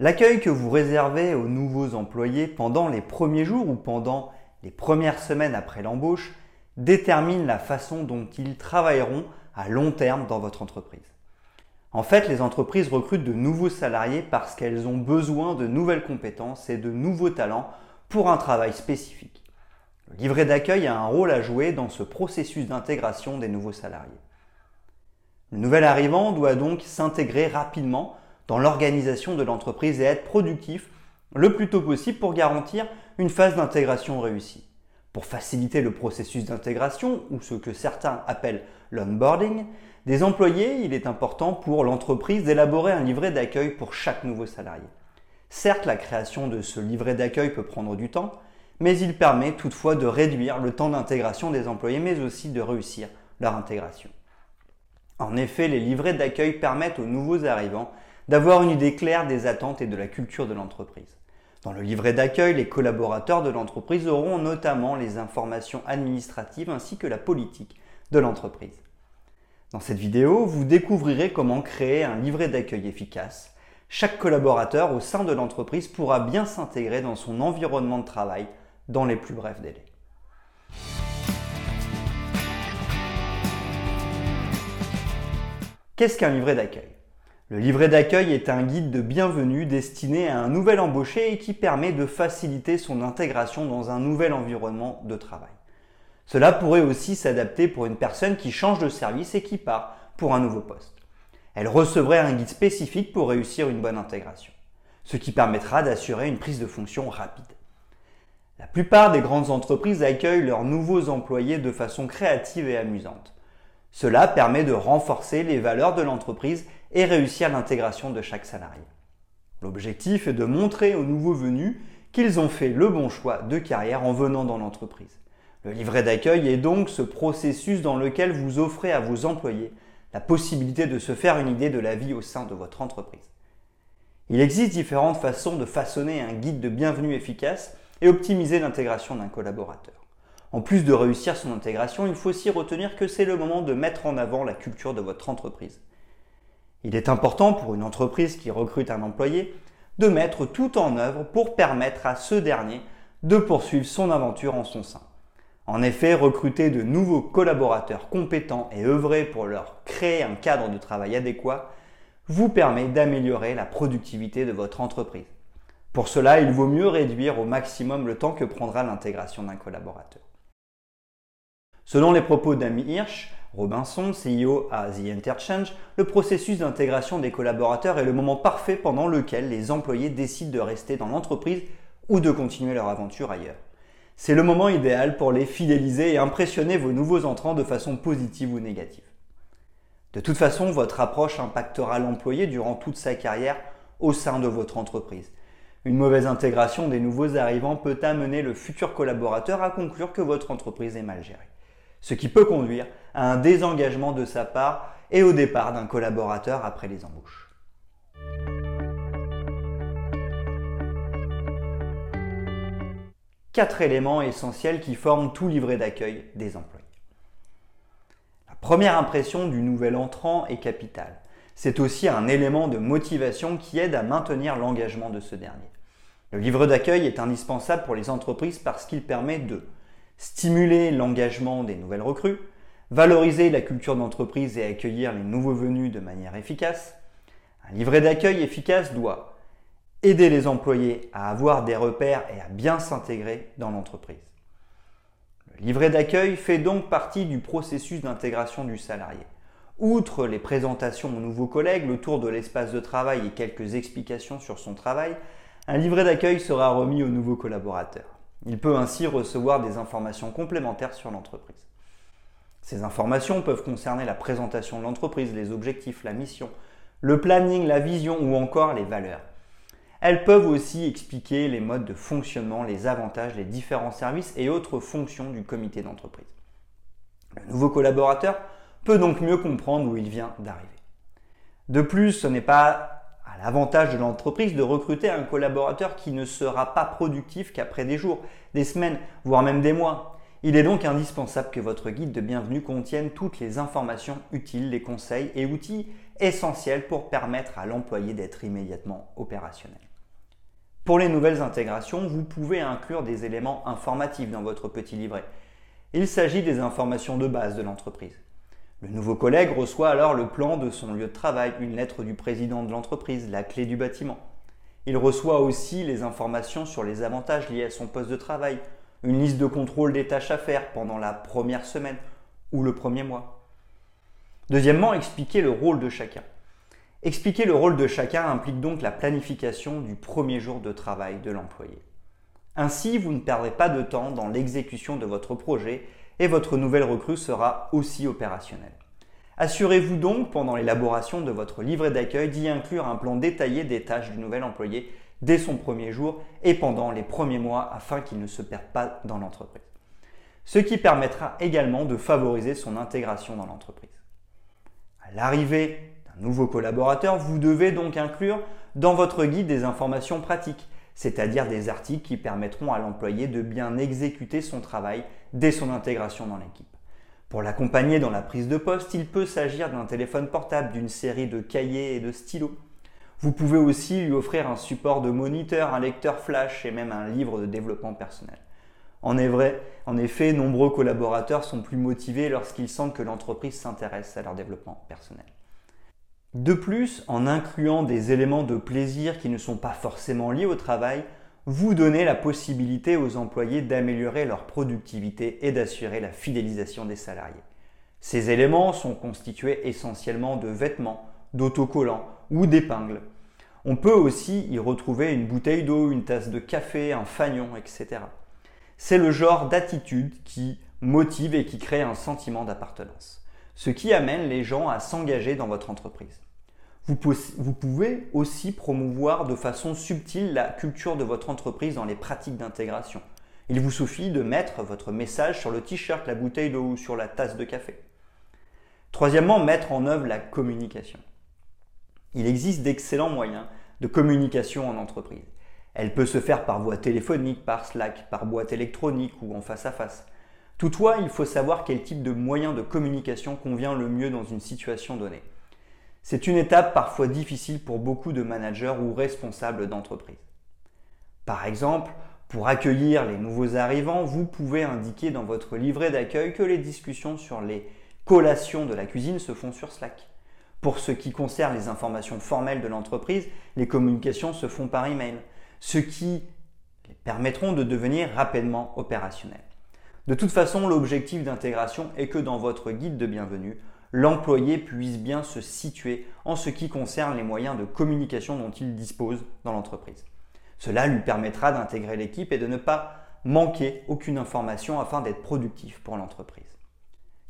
L'accueil que vous réservez aux nouveaux employés pendant les premiers jours ou pendant les premières semaines après l'embauche détermine la façon dont ils travailleront à long terme dans votre entreprise. En fait, les entreprises recrutent de nouveaux salariés parce qu'elles ont besoin de nouvelles compétences et de nouveaux talents pour un travail spécifique. Le livret d'accueil a un rôle à jouer dans ce processus d'intégration des nouveaux salariés. Le nouvel arrivant doit donc s'intégrer rapidement dans l'organisation de l'entreprise et être productif le plus tôt possible pour garantir une phase d'intégration réussie. Pour faciliter le processus d'intégration, ou ce que certains appellent l'onboarding, des employés, il est important pour l'entreprise d'élaborer un livret d'accueil pour chaque nouveau salarié. Certes, la création de ce livret d'accueil peut prendre du temps, mais il permet toutefois de réduire le temps d'intégration des employés, mais aussi de réussir leur intégration. En effet, les livrets d'accueil permettent aux nouveaux arrivants d'avoir une idée claire des attentes et de la culture de l'entreprise. Dans le livret d'accueil, les collaborateurs de l'entreprise auront notamment les informations administratives ainsi que la politique de l'entreprise. Dans cette vidéo, vous découvrirez comment créer un livret d'accueil efficace. Chaque collaborateur au sein de l'entreprise pourra bien s'intégrer dans son environnement de travail dans les plus brefs délais. Qu'est-ce qu'un livret d'accueil? Le livret d'accueil est un guide de bienvenue destiné à un nouvel embauché et qui permet de faciliter son intégration dans un nouvel environnement de travail. Cela pourrait aussi s'adapter pour une personne qui change de service et qui part pour un nouveau poste. Elle recevrait un guide spécifique pour réussir une bonne intégration, ce qui permettra d'assurer une prise de fonction rapide. La plupart des grandes entreprises accueillent leurs nouveaux employés de façon créative et amusante. Cela permet de renforcer les valeurs de l'entreprise et réussir l'intégration de chaque salarié. L'objectif est de montrer aux nouveaux venus qu'ils ont fait le bon choix de carrière en venant dans l'entreprise. Le livret d'accueil est donc ce processus dans lequel vous offrez à vos employés la possibilité de se faire une idée de la vie au sein de votre entreprise. Il existe différentes façons de façonner un guide de bienvenue efficace et optimiser l'intégration d'un collaborateur. En plus de réussir son intégration, il faut aussi retenir que c'est le moment de mettre en avant la culture de votre entreprise. Il est important pour une entreprise qui recrute un employé de mettre tout en œuvre pour permettre à ce dernier de poursuivre son aventure en son sein. En effet, recruter de nouveaux collaborateurs compétents et œuvrer pour leur créer un cadre de travail adéquat vous permet d'améliorer la productivité de votre entreprise. Pour cela, il vaut mieux réduire au maximum le temps que prendra l'intégration d'un collaborateur. Selon les propos d'Amy Hirsch, Robinson, CEO à The Interchange, le processus d'intégration des collaborateurs est le moment parfait pendant lequel les employés décident de rester dans l'entreprise ou de continuer leur aventure ailleurs. C'est le moment idéal pour les fidéliser et impressionner vos nouveaux entrants de façon positive ou négative. De toute façon, votre approche impactera l'employé durant toute sa carrière au sein de votre entreprise. Une mauvaise intégration des nouveaux arrivants peut amener le futur collaborateur à conclure que votre entreprise est mal gérée ce qui peut conduire à un désengagement de sa part et au départ d'un collaborateur après les embauches. Quatre éléments essentiels qui forment tout livret d'accueil des employés. La première impression du nouvel entrant est capitale. C'est aussi un élément de motivation qui aide à maintenir l'engagement de ce dernier. Le livret d'accueil est indispensable pour les entreprises parce qu'il permet de stimuler l'engagement des nouvelles recrues, valoriser la culture d'entreprise et accueillir les nouveaux venus de manière efficace. Un livret d'accueil efficace doit aider les employés à avoir des repères et à bien s'intégrer dans l'entreprise. Le livret d'accueil fait donc partie du processus d'intégration du salarié. Outre les présentations aux nouveaux collègues, le tour de l'espace de travail et quelques explications sur son travail, un livret d'accueil sera remis aux nouveaux collaborateurs. Il peut ainsi recevoir des informations complémentaires sur l'entreprise. Ces informations peuvent concerner la présentation de l'entreprise, les objectifs, la mission, le planning, la vision ou encore les valeurs. Elles peuvent aussi expliquer les modes de fonctionnement, les avantages, les différents services et autres fonctions du comité d'entreprise. Le nouveau collaborateur peut donc mieux comprendre où il vient d'arriver. De plus, ce n'est pas l'avantage de l'entreprise de recruter un collaborateur qui ne sera pas productif qu'après des jours, des semaines, voire même des mois. Il est donc indispensable que votre guide de bienvenue contienne toutes les informations utiles, les conseils et outils essentiels pour permettre à l'employé d'être immédiatement opérationnel. Pour les nouvelles intégrations, vous pouvez inclure des éléments informatifs dans votre petit livret. Il s'agit des informations de base de l'entreprise. Le nouveau collègue reçoit alors le plan de son lieu de travail, une lettre du président de l'entreprise, la clé du bâtiment. Il reçoit aussi les informations sur les avantages liés à son poste de travail, une liste de contrôle des tâches à faire pendant la première semaine ou le premier mois. Deuxièmement, expliquer le rôle de chacun. Expliquer le rôle de chacun implique donc la planification du premier jour de travail de l'employé. Ainsi, vous ne perdrez pas de temps dans l'exécution de votre projet et votre nouvelle recrue sera aussi opérationnelle. Assurez-vous donc pendant l'élaboration de votre livret d'accueil d'y inclure un plan détaillé des tâches du nouvel employé dès son premier jour et pendant les premiers mois afin qu'il ne se perde pas dans l'entreprise. Ce qui permettra également de favoriser son intégration dans l'entreprise. À l'arrivée d'un nouveau collaborateur, vous devez donc inclure dans votre guide des informations pratiques c'est-à-dire des articles qui permettront à l'employé de bien exécuter son travail dès son intégration dans l'équipe. Pour l'accompagner dans la prise de poste, il peut s'agir d'un téléphone portable, d'une série de cahiers et de stylos. Vous pouvez aussi lui offrir un support de moniteur, un lecteur flash et même un livre de développement personnel. En, en effet, nombreux collaborateurs sont plus motivés lorsqu'ils sentent que l'entreprise s'intéresse à leur développement personnel. De plus, en incluant des éléments de plaisir qui ne sont pas forcément liés au travail, vous donnez la possibilité aux employés d'améliorer leur productivité et d'assurer la fidélisation des salariés. Ces éléments sont constitués essentiellement de vêtements, d'autocollants ou d'épingles. On peut aussi y retrouver une bouteille d'eau, une tasse de café, un fanion, etc. C'est le genre d'attitude qui motive et qui crée un sentiment d'appartenance, ce qui amène les gens à s'engager dans votre entreprise. Vous, pouvez aussi promouvoir de façon subtile la culture de votre entreprise dans les pratiques d'intégration. Il vous suffit de mettre votre message sur le t-shirt, la bouteille d'eau ou sur la tasse de café. Troisièmement, mettre en œuvre la communication. Il existe d'excellents moyens de communication en entreprise. Elle peut se faire par voie téléphonique, par Slack, par boîte électronique ou en face à face. Toutefois, il faut savoir quel type de moyen de communication convient le mieux dans une situation donnée. C'est une étape parfois difficile pour beaucoup de managers ou responsables d'entreprise. Par exemple, pour accueillir les nouveaux arrivants, vous pouvez indiquer dans votre livret d'accueil que les discussions sur les collations de la cuisine se font sur Slack. Pour ce qui concerne les informations formelles de l'entreprise, les communications se font par email, ce qui permettront de devenir rapidement opérationnels. De toute façon, l'objectif d'intégration est que dans votre guide de bienvenue, l'employé puisse bien se situer en ce qui concerne les moyens de communication dont il dispose dans l'entreprise. Cela lui permettra d'intégrer l'équipe et de ne pas manquer aucune information afin d'être productif pour l'entreprise.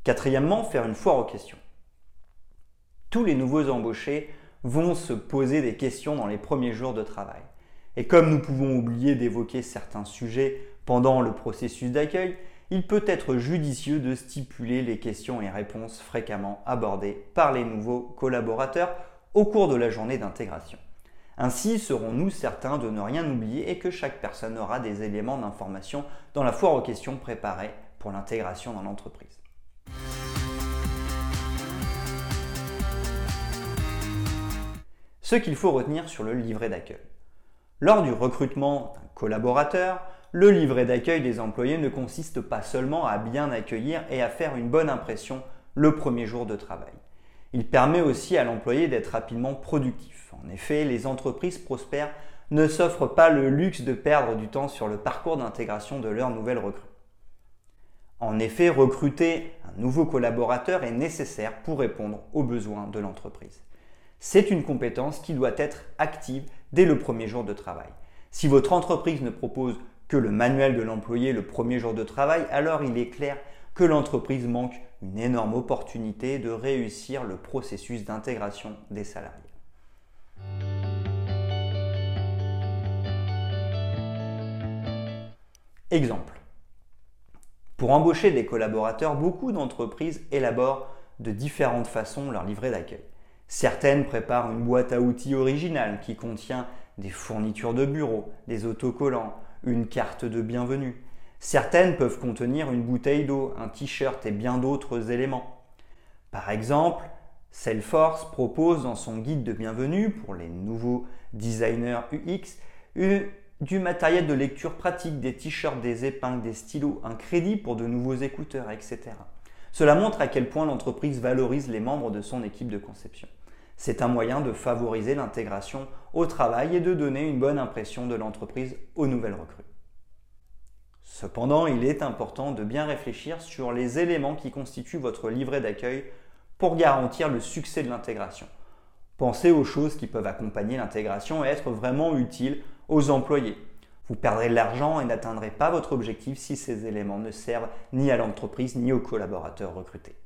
Quatrièmement, faire une foire aux questions. Tous les nouveaux embauchés vont se poser des questions dans les premiers jours de travail. Et comme nous pouvons oublier d'évoquer certains sujets pendant le processus d'accueil, il peut être judicieux de stipuler les questions et réponses fréquemment abordées par les nouveaux collaborateurs au cours de la journée d'intégration. Ainsi serons-nous certains de ne rien oublier et que chaque personne aura des éléments d'information dans la foire aux questions préparée pour l'intégration dans l'entreprise. Ce qu'il faut retenir sur le livret d'accueil. Lors du recrutement d'un collaborateur, le livret d'accueil des employés ne consiste pas seulement à bien accueillir et à faire une bonne impression le premier jour de travail. Il permet aussi à l'employé d'être rapidement productif. En effet, les entreprises prospères ne s'offrent pas le luxe de perdre du temps sur le parcours d'intégration de leurs nouvelles recrues. En effet, recruter un nouveau collaborateur est nécessaire pour répondre aux besoins de l'entreprise. C'est une compétence qui doit être active dès le premier jour de travail. Si votre entreprise ne propose que le manuel de l'employé le premier jour de travail, alors il est clair que l'entreprise manque une énorme opportunité de réussir le processus d'intégration des salariés. Exemple. Pour embaucher des collaborateurs, beaucoup d'entreprises élaborent de différentes façons leur livret d'accueil. Certaines préparent une boîte à outils originale qui contient des fournitures de bureau, des autocollants, une carte de bienvenue. Certaines peuvent contenir une bouteille d'eau, un t-shirt et bien d'autres éléments. Par exemple, Salesforce propose dans son guide de bienvenue pour les nouveaux designers UX du matériel de lecture pratique, des t-shirts, des épingles, des stylos, un crédit pour de nouveaux écouteurs, etc. Cela montre à quel point l'entreprise valorise les membres de son équipe de conception. C'est un moyen de favoriser l'intégration au travail et de donner une bonne impression de l'entreprise aux nouvelles recrues. Cependant, il est important de bien réfléchir sur les éléments qui constituent votre livret d'accueil pour garantir le succès de l'intégration. Pensez aux choses qui peuvent accompagner l'intégration et être vraiment utiles aux employés. Vous perdrez de l'argent et n'atteindrez pas votre objectif si ces éléments ne servent ni à l'entreprise ni aux collaborateurs recrutés.